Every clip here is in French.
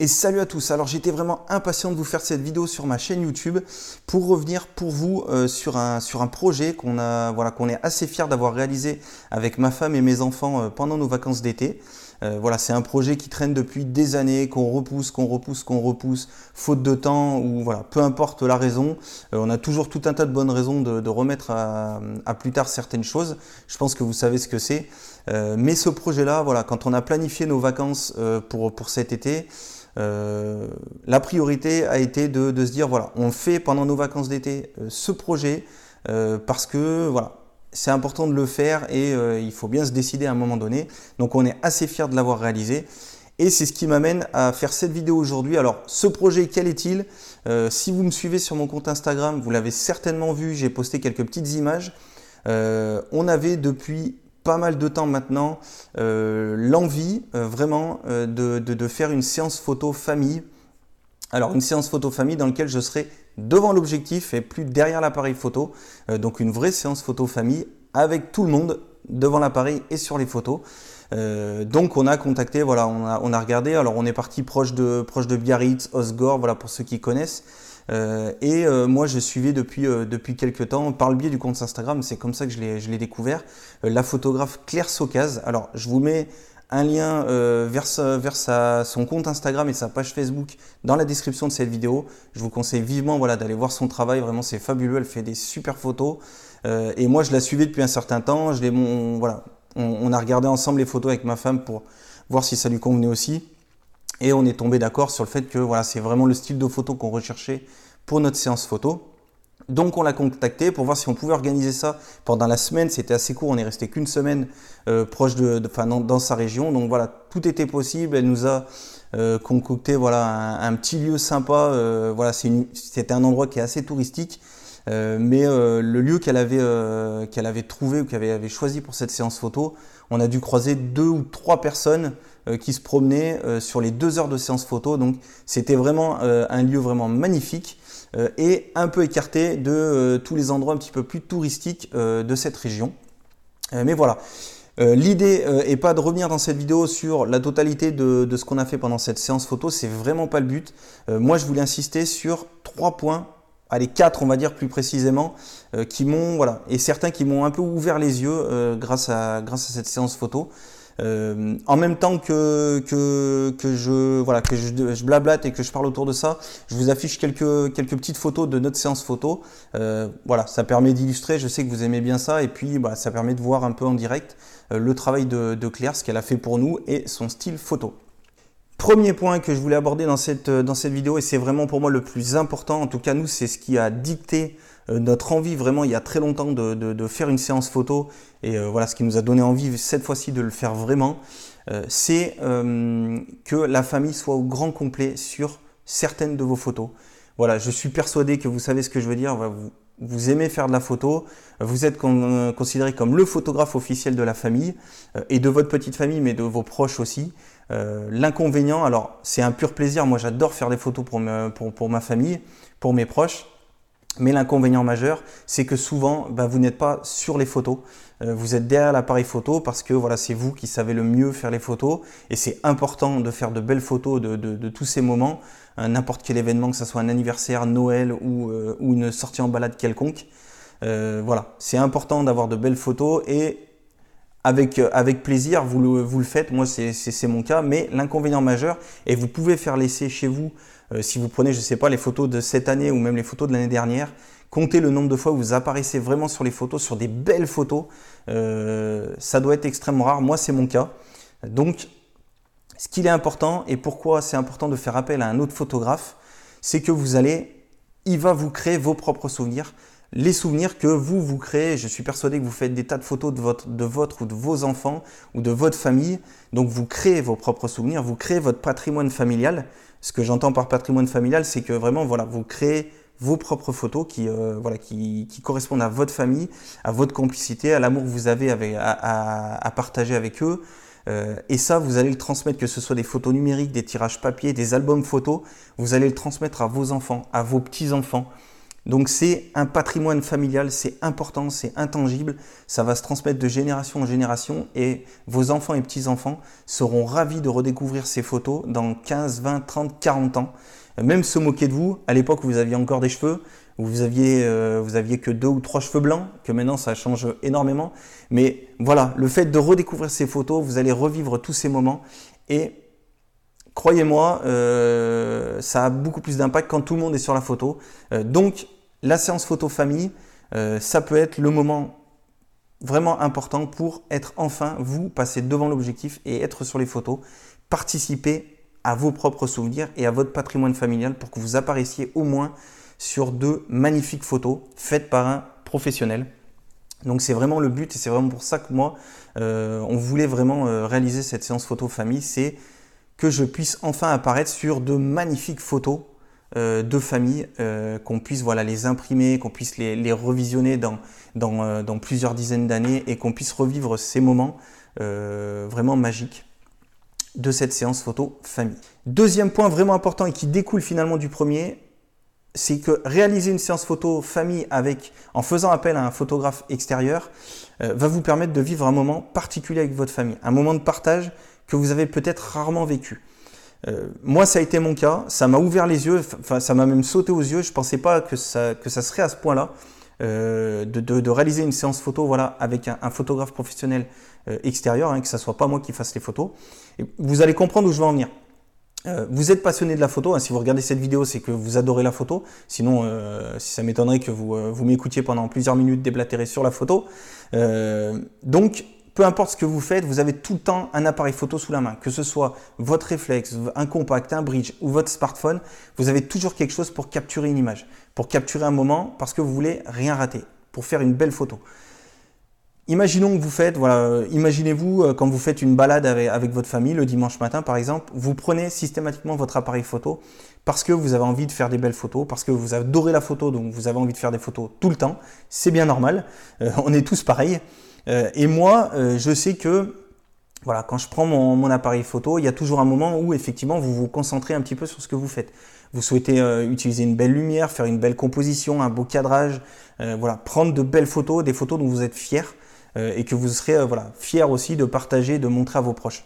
Et salut à tous. Alors j'étais vraiment impatient de vous faire cette vidéo sur ma chaîne YouTube pour revenir pour vous euh, sur, un, sur un projet qu'on a voilà qu'on est assez fier d'avoir réalisé avec ma femme et mes enfants euh, pendant nos vacances d'été. Euh, voilà, c'est un projet qui traîne depuis des années, qu'on repousse, qu'on repousse, qu'on repousse, faute de temps ou voilà, peu importe la raison. on a toujours tout un tas de bonnes raisons de, remettre à, plus tard certaines choses. Je pense que vous savez ce que c'est. mais ce projet-là, voilà, quand on a planifié nos vacances pour, pour cet été, euh, la priorité a été de, se dire voilà, on fait pendant nos vacances d'été euh, ce projet euh, parce que voilà, c'est important de le faire et il faut bien se décider à un moment donné. Donc on est assez fier de l'avoir réalisé. Et c'est ce qui m'amène à faire cette vidéo aujourd'hui. Alors, ce projet, quel est-il? Si vous me suivez sur mon compte Instagram, vous l'avez certainement vu, j'ai posté quelques petites images. on avait depuis pas mal de temps maintenant euh, l'envie euh, vraiment euh, de, faire une séance photo famille. Alors une séance photo famille dans laquelle je serai devant l'objectif et plus derrière l'appareil photo. donc une vraie séance photo famille avec tout le monde devant l'appareil et sur les photos. donc on a contacté, voilà, on a, on a regardé. Alors on est parti proche de, proche de Biarritz, Osgore, voilà pour ceux qui connaissent. Euh, et euh, moi, je suivais depuis, euh, depuis quelques temps, par le biais du compte Instagram, c'est comme ça que je l'ai découvert, la photographe Claire Socaz. Alors, je vous mets un lien vers, vers son compte Instagram et sa page Facebook dans la description de cette vidéo. Je vous conseille vivement voilà, d'aller voir son travail, vraiment c'est fabuleux, elle fait des super photos. et moi je la suivais depuis un certain temps, je voilà, on, a regardé ensemble les photos avec ma femme pour voir si ça lui convenait aussi. Et on est tombé d'accord sur le fait que voilà, c'est vraiment le style de photo qu'on recherchait pour notre séance photo. Donc on l'a contacté pour voir si on pouvait organiser ça pendant la semaine. C'était assez court, on est resté qu'une semaine euh, proche de, dans, sa région. Donc voilà, tout était possible. Elle nous a euh, concocté voilà un, petit lieu sympa. Euh, voilà, c'était un endroit qui est assez touristique. mais le lieu qu'elle avait, qu'elle avait trouvé ou qu'elle avait, choisi pour cette séance photo, on a dû croiser deux ou trois personnes qui se promenaient euh, sur les deux heures de séance photo. Donc c'était vraiment euh, un lieu vraiment magnifique et un peu écarté de tous les endroits un petit peu plus touristiques de cette région. mais voilà. L'idée n'est pas de revenir dans cette vidéo sur la totalité de, ce qu'on a fait pendant cette séance photo, c'est vraiment pas le but. moi je voulais insister sur trois points, allez quatre on va dire plus précisément, qui m'ont voilà et certains qui m'ont un peu ouvert les yeux grâce à cette séance photo. Euh, en même temps que, que, que, je, voilà, que je, blablate et que je parle autour de ça, je vous affiche quelques, quelques petites photos de notre séance photo. Euh, voilà, ça permet d'illustrer, je sais que vous aimez bien ça, et puis bah, ça permet de voir un peu en direct euh, le travail de, de Claire, ce qu'elle a fait pour nous et son style photo. Premier point que je voulais aborder dans cette, dans cette vidéo, et c'est vraiment pour moi le plus important, en tout cas nous, c'est ce qui a dicté notre envie vraiment il y a très longtemps de, faire une séance photo et euh, voilà ce qui nous a donné envie cette fois-ci de le faire vraiment, euh, c'est que la famille soit au grand complet sur certaines de vos photos. Voilà, je suis persuadé que vous savez ce que je veux dire. Vous, aimez faire de la photo, vous êtes considéré comme le photographe officiel de la famille et de votre petite famille, mais de vos proches aussi. L'inconvénient, alors c'est un pur plaisir, moi j'adore faire des photos pour ma famille, pour mes proches, mais l'inconvénient majeur, c'est que souvent, bah, vous n'êtes pas sur les photos. Euh, vous êtes derrière l'appareil photo parce que voilà, c'est vous qui savez le mieux faire les photos. Et c'est important de faire de belles photos de, tous ces moments. Euh, n'importe quel événement, que ce soit un anniversaire, Noël ou, euh, une sortie en balade quelconque. voilà, c'est important d'avoir de belles photos et avec, avec plaisir, vous le, vous le faites. Moi, c'est mon cas. Mais l'inconvénient majeur, et vous pouvez faire l'essai chez vous euh, si vous prenez, je ne sais pas, les photos de cette année ou même les photos de l'année dernière, comptez le nombre de fois où vous apparaissez vraiment sur les photos, sur des belles photos. Euh, ça doit être extrêmement rare. Moi, c'est mon cas. Donc, ce qu'il est important et pourquoi c'est important de faire appel à un autre photographe, c'est que vous allez, il va vous créer vos propres souvenirs les souvenirs que vous vous créez. Je suis persuadé que vous faites des tas de photos de votre, de votre ou de vos enfants ou de votre famille. Donc vous créez vos propres souvenirs, vous créez votre patrimoine familial. Ce que j'entends par patrimoine familial, c'est que vraiment, voilà, vous créez vos propres photos qui, euh, voilà, qui, qui, correspondent à votre famille, à votre complicité, à l'amour que vous avez à, partager avec eux. Euh, et ça, vous allez le transmettre, que ce soit des photos numériques, des tirages papier, des albums photos, vous allez le transmettre à vos enfants, à vos petits-enfants. Donc c'est un patrimoine familial, c'est important, c'est intangible, ça va se transmettre de génération en génération et vos enfants et petits-enfants seront ravis de redécouvrir ces photos dans 15, 20, 30, 40 ans. Même se moquer de vous, à l'époque vous aviez encore des cheveux, vous aviez, euh, vous aviez que deux ou trois cheveux blancs, que maintenant ça change énormément. Mais voilà, le fait de redécouvrir ces photos, vous allez revivre tous ces moments et croyez-moi, euh, ça a beaucoup plus d'impact quand tout le monde est sur la photo. Euh, donc, la séance photo famille, euh, ça peut être le moment vraiment important pour être enfin, vous, passer devant l'objectif et être sur les photos, participer à vos propres souvenirs et à votre patrimoine familial pour que vous apparaissiez au moins sur de magnifiques photos faites par un professionnel. Donc c'est vraiment le but et c'est vraiment pour ça que moi, on voulait vraiment réaliser cette séance photo famille, c'est que je puisse enfin apparaître sur de magnifiques photos euh, de famille, euh, qu'on puisse les imprimer, qu'on puisse les, revisionner dans, euh, dans, plusieurs dizaines d'années et qu'on puisse revivre ces moments vraiment magiques de cette séance photo famille. Deuxième point vraiment important et qui découle finalement du premier, c'est que réaliser une séance photo famille avec, en faisant appel à un photographe extérieur va vous permettre de vivre un moment particulier avec votre famille, un moment de partage que vous avez peut-être rarement vécu. Euh, moi, ça a été mon cas. Ça m'a ouvert les yeux. Enfin, ça m'a même sauté aux yeux. Je pensais pas que ça, que ça serait à ce point-là euh, de, réaliser une séance photo, voilà, avec un, photographe professionnel euh, extérieur, hein, que ce soit pas moi qui fasse les photos. Vous allez comprendre où je veux en venir. vous êtes passionné de la photo, hein, si vous regardez cette vidéo, c'est que vous adorez la photo. Sinon, si ça m'étonnerait que vous, vous m'écoutiez pendant plusieurs minutes déblatérer sur la photo. donc, peu importe ce que vous faites, vous avez tout le temps un appareil photo sous la main, que ce soit votre réflexe, un compact, un bridge ou votre smartphone, vous avez toujours quelque chose pour capturer une image, pour capturer un moment parce que vous voulez rien rater, pour faire une belle photo. Imaginons que vous faites, voilà, imaginez-vous euh, quand vous faites une balade avec, votre famille le dimanche matin par exemple, vous prenez systématiquement votre appareil photo parce que vous avez envie de faire des belles photos, parce que vous adorez la photo, donc vous avez envie de faire des photos tout le temps. C'est bien normal, euh, on est tous pareils. Euh, et moi, euh, je sais que voilà, quand je prends mon, appareil photo, il y a toujours un moment où effectivement vous vous concentrez un petit peu sur ce que vous faites. Vous souhaitez euh, utiliser une belle lumière, faire une belle composition, un beau cadrage, voilà, prendre de belles photos, des photos dont vous êtes fier et que vous serez voilà, fier aussi de partager, de montrer à vos proches.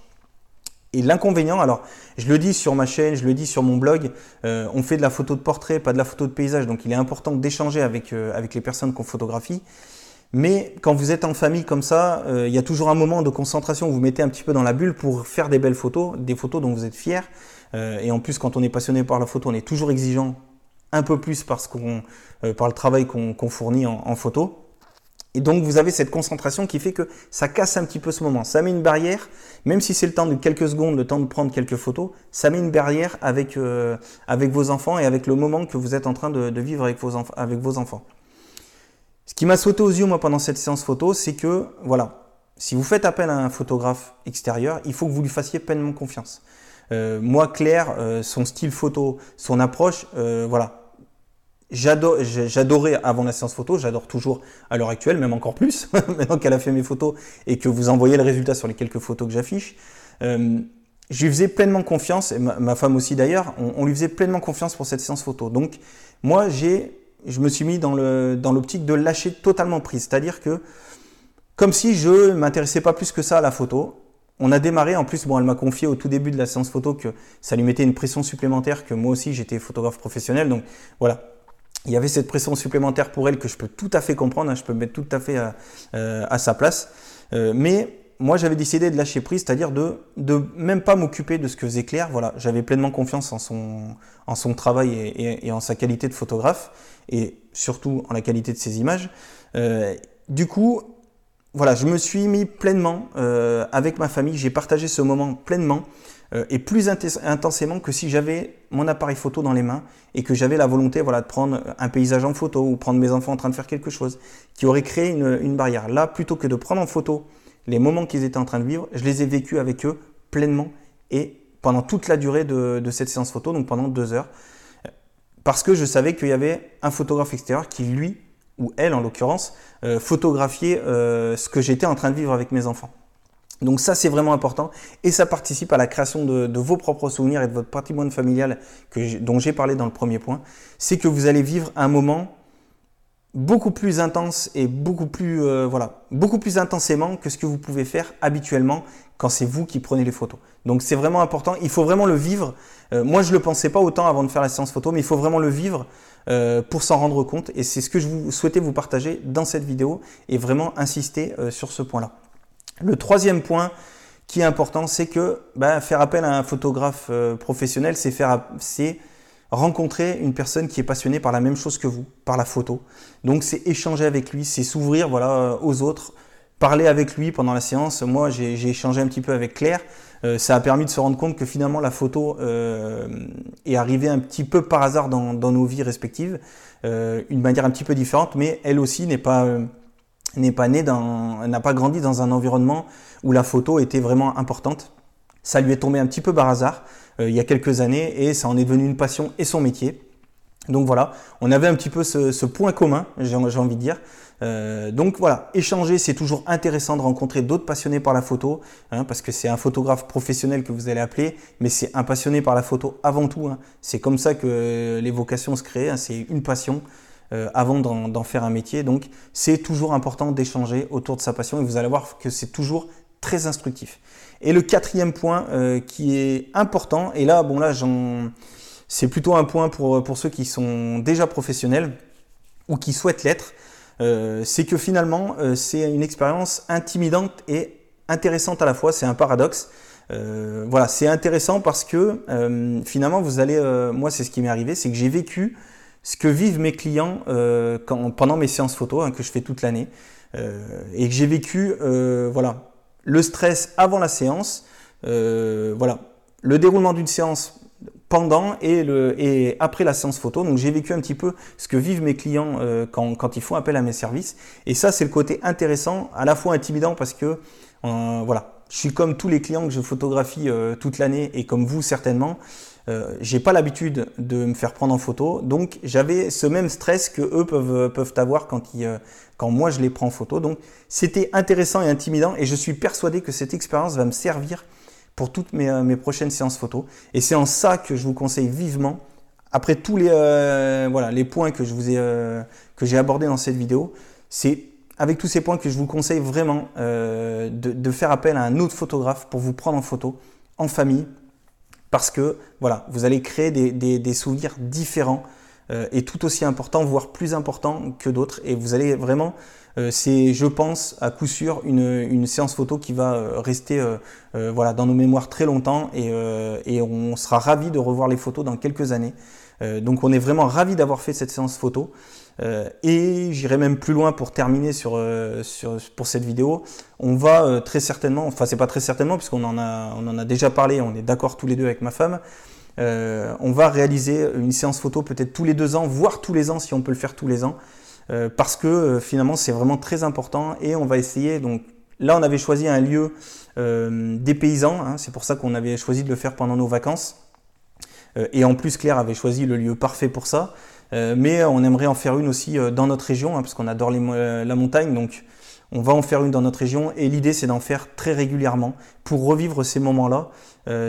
Et l'inconvénient, alors je le dis sur ma chaîne, je le dis sur mon blog, on fait de la photo de portrait, pas de la photo de paysage, donc il est important d'échanger avec, avec les personnes qu'on photographie. Mais quand vous êtes en famille comme ça, euh, il y a toujours un moment de concentration où vous mettez un petit peu dans la bulle pour faire des belles photos, des photos dont vous êtes fier. Euh, et en plus, quand on est passionné par la photo, on est toujours exigeant un peu plus parce euh, par le travail qu'on fournit en, photo. Et donc, vous avez cette concentration qui fait que ça casse un petit peu ce moment. Ça met une barrière, même si c'est le temps de quelques secondes, le temps de prendre quelques photos, ça met une barrière avec, vos enfants et avec le moment que vous êtes en train de, vivre avec vos enfants. Ce qui m'a sauté aux yeux, moi, pendant cette séance photo, c'est que, voilà, si vous faites appel à un photographe extérieur, il faut que vous lui fassiez pleinement confiance. Euh, moi, Claire, euh, son style photo, son approche, euh, voilà. J'adorais avant la séance photo, j'adore toujours à l'heure actuelle, même encore plus, maintenant qu'elle a fait mes photos et que vous envoyez le résultat sur les quelques photos que j'affiche. je lui faisais pleinement confiance, et ma, femme aussi d'ailleurs, on, lui faisait pleinement confiance pour cette séance photo. Donc, moi, j'ai je me suis mis dans l'optique de lâcher totalement prise. C'est-à-dire que, comme si je ne m'intéressais pas plus que ça à la photo, on a démarré, en plus, bon, elle m'a confié au tout début de la séance photo que ça lui mettait une pression supplémentaire, que moi aussi j'étais photographe professionnel, donc voilà. Il y avait cette pression supplémentaire pour elle que je peux tout à fait comprendre, hein, je peux me mettre tout à fait à, euh, sa place. Euh, mais moi j'avais décidé de lâcher prise, c'est-à-dire de, de même pas m'occuper de ce que faisait Claire. Voilà, j'avais pleinement confiance en son, en son travail et, et, en sa qualité de photographe et surtout en la qualité de ses images. Euh, du coup, voilà, je me suis mis pleinement euh, avec ma famille, j'ai partagé ce moment pleinement euh, et plus intensément que si j'avais mon appareil photo dans les mains et que j'avais la volonté voilà, de prendre un paysage en photo ou prendre mes enfants en train de faire quelque chose qui aurait créé une, une barrière. Là, plutôt que de prendre en photo les moments qu'ils étaient en train de vivre, je les ai vécus avec eux pleinement et pendant toute la durée de, cette séance photo, donc pendant deux heures, parce que je savais qu'il y avait un photographe extérieur qui, lui, ou elle en l'occurrence, euh, photographiait euh, ce que j'étais en train de vivre avec mes enfants. Donc ça, c'est vraiment important et ça participe à la création de, vos propres souvenirs et de votre patrimoine familial dont j'ai parlé dans le premier point. C'est que vous allez vivre un moment beaucoup plus intense et beaucoup plus, euh, voilà, beaucoup plus intensément que ce que vous pouvez faire habituellement quand c'est vous qui prenez les photos. Donc c'est vraiment important, il faut vraiment le vivre. Euh, moi je le pensais pas autant avant de faire la séance photo, mais il faut vraiment le vivre euh, pour s'en rendre compte. Et c'est ce que je vous souhaitais vous partager dans cette vidéo et vraiment insister sur ce point-là. Le troisième point qui est important, c'est que bah, faire appel à un photographe professionnel, c'est faire, c'est rencontrer une personne qui est passionnée par la même chose que vous, par la photo. Donc c'est échanger avec lui, c'est s'ouvrir voilà, euh, aux autres, parler avec lui pendant la séance. Moi, j'ai échangé un petit peu avec Claire. Euh, ça a permis de se rendre compte que finalement la photo euh, est arrivée un petit peu par hasard dans, nos vies respectives, euh, une manière un petit peu différente, mais elle aussi n'est pas n'est pas née dans, n'a pas grandi dans un environnement où la photo était vraiment importante. Ça lui est tombé un petit peu par hasard. Euh, il y a quelques années et ça en est devenu une passion et son métier. Donc voilà, on avait un petit peu ce, point commun, j'ai envie de dire. Euh, donc voilà, échanger, c'est toujours intéressant de rencontrer d'autres passionnés par la photo, hein, parce que c'est un photographe professionnel que vous allez appeler, mais c'est un passionné par la photo avant tout. Hein. C'est comme ça que les vocations se créent, hein. c'est une passion euh, avant d'en faire un métier. Donc c'est toujours important d'échanger autour de sa passion et vous allez voir que c'est toujours très instructif. Et le quatrième point euh, qui est important, et là, bon là, c'est plutôt un point pour, pour ceux qui sont déjà professionnels ou qui souhaitent l'être, euh, c'est que finalement, euh, c'est une expérience intimidante et intéressante à la fois. C'est un paradoxe. voilà, c'est intéressant parce que finalement, vous allez, moi, c'est ce qui m'est arrivé, c'est que j'ai vécu ce que vivent mes clients pendant mes séances photo hein, que je fais toute l'année, et que j'ai vécu, voilà, le stress avant la séance, euh, voilà, le déroulement d'une séance pendant et, après la séance photo. Donc j'ai vécu un petit peu ce que vivent mes clients euh, quand, quand, ils font appel à mes services. Et ça, c'est le côté intéressant, à la fois intimidant parce que, euh, voilà, je suis comme tous les clients que je photographie toute l'année et comme vous certainement. Euh, j'ai pas l'habitude de me faire prendre en photo, donc j'avais ce même stress que eux peuvent, peuvent avoir quand, euh, quand moi je les prends en photo. Donc c'était intéressant et intimidant et je suis persuadé que cette expérience va me servir pour toutes mes, euh, mes prochaines séances photo. Et c'est en ça que je vous conseille vivement, après tous les, voilà, les points que je vous ai, que j'ai abordés dans cette vidéo, c'est avec tous ces points que je vous conseille vraiment de faire appel à un autre photographe pour vous prendre en photo en famille parce que voilà, vous allez créer des, souvenirs différents euh, et tout aussi importants, voire plus importants que d'autres. Et vous allez vraiment, euh, c'est, je pense, à coup sûr, une, séance photo qui va euh, rester voilà, dans nos mémoires très longtemps et, et on sera ravi de revoir les photos dans quelques années. donc on est vraiment ravi d'avoir fait cette séance photo. Euh, et j'irai même plus loin pour terminer sur, euh, pour cette vidéo. On va euh, très certainement, enfin c'est pas très certainement puisqu'on en a on en a déjà parlé, on est d'accord tous les deux avec ma femme. on va réaliser une séance photo peut-être tous les deux ans, voire tous les ans si on peut le faire tous les ans, parce que finalement c'est vraiment très important et on va essayer donc Là, on avait choisi un lieu des paysans, hein, c'est pour ça qu'on avait choisi de le faire pendant nos vacances. et en plus, Claire avait choisi le lieu parfait pour ça. Euh, mais on aimerait en faire une aussi euh, dans notre région, hein, parce qu'on adore euh, la montagne, donc on va en faire une dans notre région et l'idée c'est d'en faire très régulièrement pour revivre ces moments-là,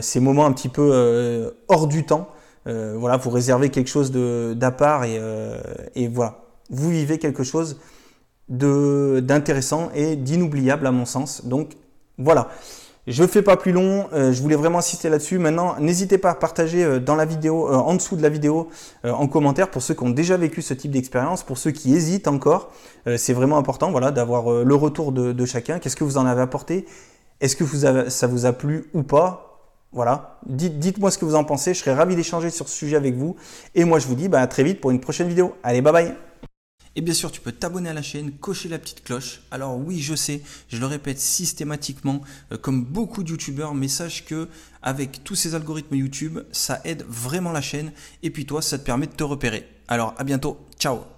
ces moments un petit peu hors du temps. voilà, vous réservez quelque chose d'à part et, et, voilà, vous vivez quelque chose d'intéressant et d'inoubliable à mon sens. Donc voilà. Je ne fais pas plus long, euh, je voulais vraiment insister là-dessus. Maintenant, n'hésitez pas à partager euh, euh, en dessous de la vidéo, en commentaire pour ceux qui ont déjà vécu ce type d'expérience, pour ceux qui hésitent encore. c'est vraiment important voilà, d'avoir le retour de, chacun. Qu'est-ce que vous en avez apporté? Est-ce que ça vous a plu ou pas? Voilà, dites-moi ce que vous en pensez. Je serais ravi d'échanger sur ce sujet avec vous. Et moi, je vous dis bah, à très vite pour une prochaine vidéo. Allez, bye bye et bien sûr, tu peux t'abonner à la chaîne, cocher la petite cloche. Alors oui, je sais, je le répète systématiquement, euh, comme beaucoup de youtubeurs, mais sache que avec tous ces algorithmes YouTube, ça aide vraiment la chaîne. Et puis toi, ça te permet de te repérer. Alors à bientôt, ciao